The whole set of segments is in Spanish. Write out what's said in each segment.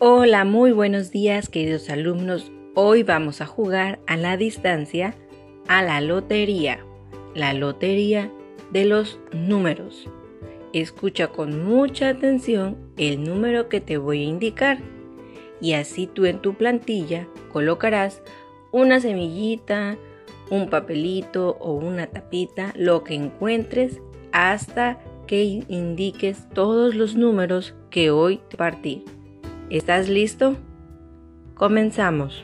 Hola, muy buenos días queridos alumnos. Hoy vamos a jugar a la distancia a la lotería, la lotería de los números. Escucha con mucha atención el número que te voy a indicar y así tú en tu plantilla colocarás una semillita, un papelito o una tapita, lo que encuentres hasta que indiques todos los números que hoy te partí. ¿Estás listo? Comenzamos.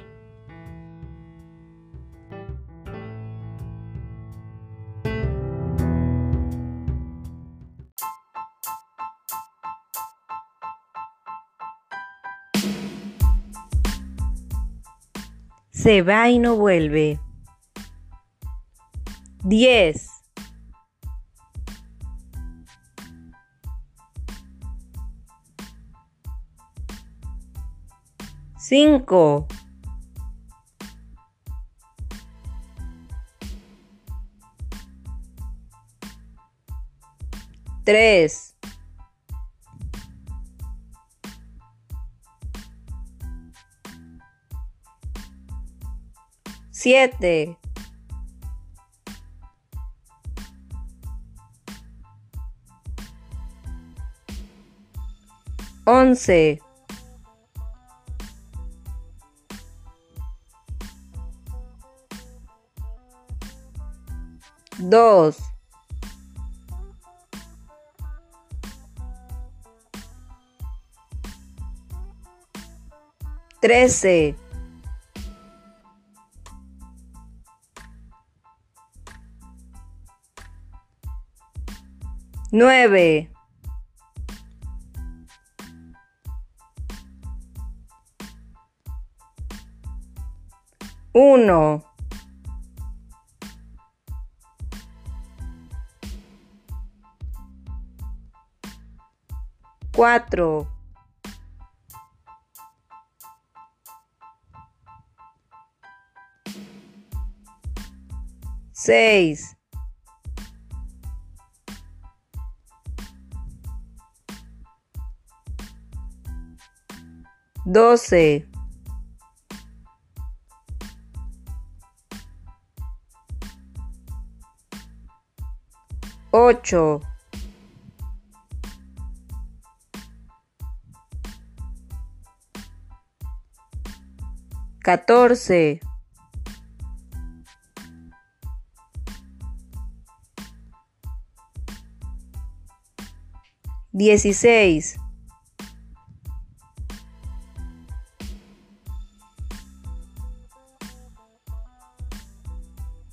Se va y no vuelve. 10 cinco, tres, siete, once, dos, trece, nueve, uno, cuatro, seis, doce, ocho, catorce, dieciséis,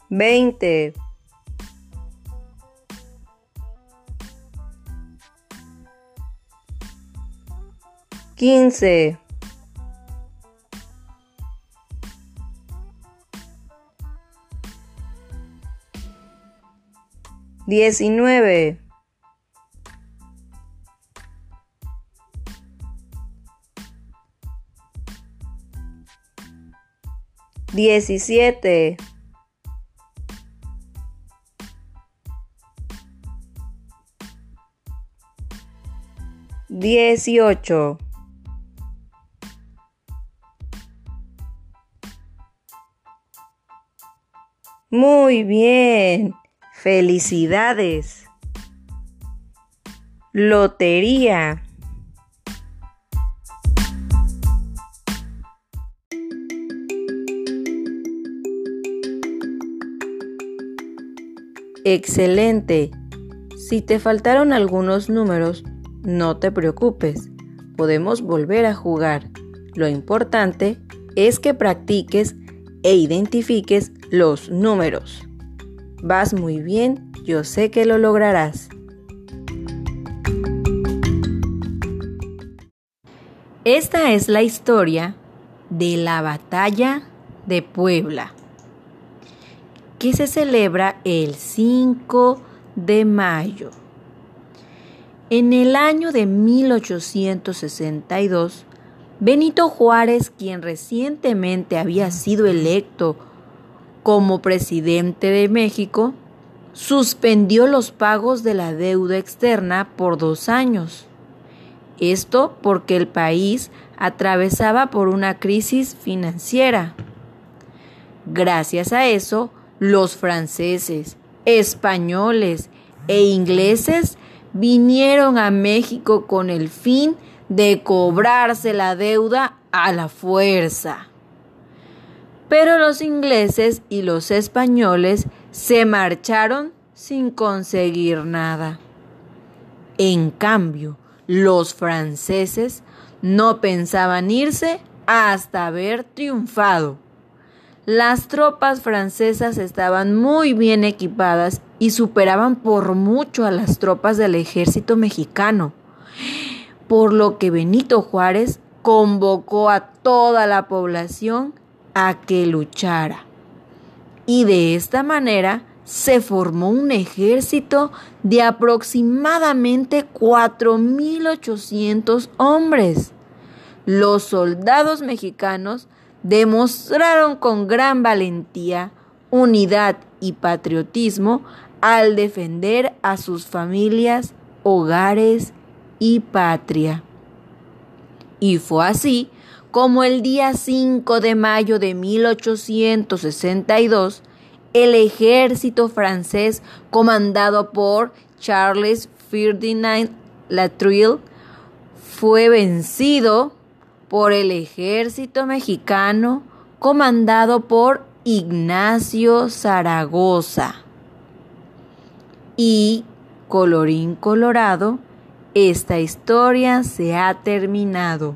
veinte, quince, diecinueve, diecisiete, dieciocho, Muy bien. Felicidades. Lotería. Excelente. Si te faltaron algunos números, no te preocupes. Podemos volver a jugar. Lo importante es que practiques e identifiques los números. Vas muy bien, yo sé que lo lograrás. Esta es la historia de la batalla de Puebla, que se celebra el 5 de mayo. En el año de 1862, Benito Juárez, quien recientemente había sido electo como presidente de México, suspendió los pagos de la deuda externa por dos años. Esto porque el país atravesaba por una crisis financiera. Gracias a eso, los franceses, españoles e ingleses vinieron a México con el fin de cobrarse la deuda a la fuerza. Pero los ingleses y los españoles se marcharon sin conseguir nada. En cambio, los franceses no pensaban irse hasta haber triunfado. Las tropas francesas estaban muy bien equipadas y superaban por mucho a las tropas del ejército mexicano, por lo que Benito Juárez convocó a toda la población a que luchara. Y de esta manera se formó un ejército de aproximadamente 4.800 hombres. Los soldados mexicanos demostraron con gran valentía, unidad y patriotismo al defender a sus familias, hogares y patria. Y fue así como el día 5 de mayo de 1862, el ejército francés comandado por Charles Ferdinand Latrille fue vencido por el ejército mexicano comandado por Ignacio Zaragoza. Y, colorín colorado, esta historia se ha terminado.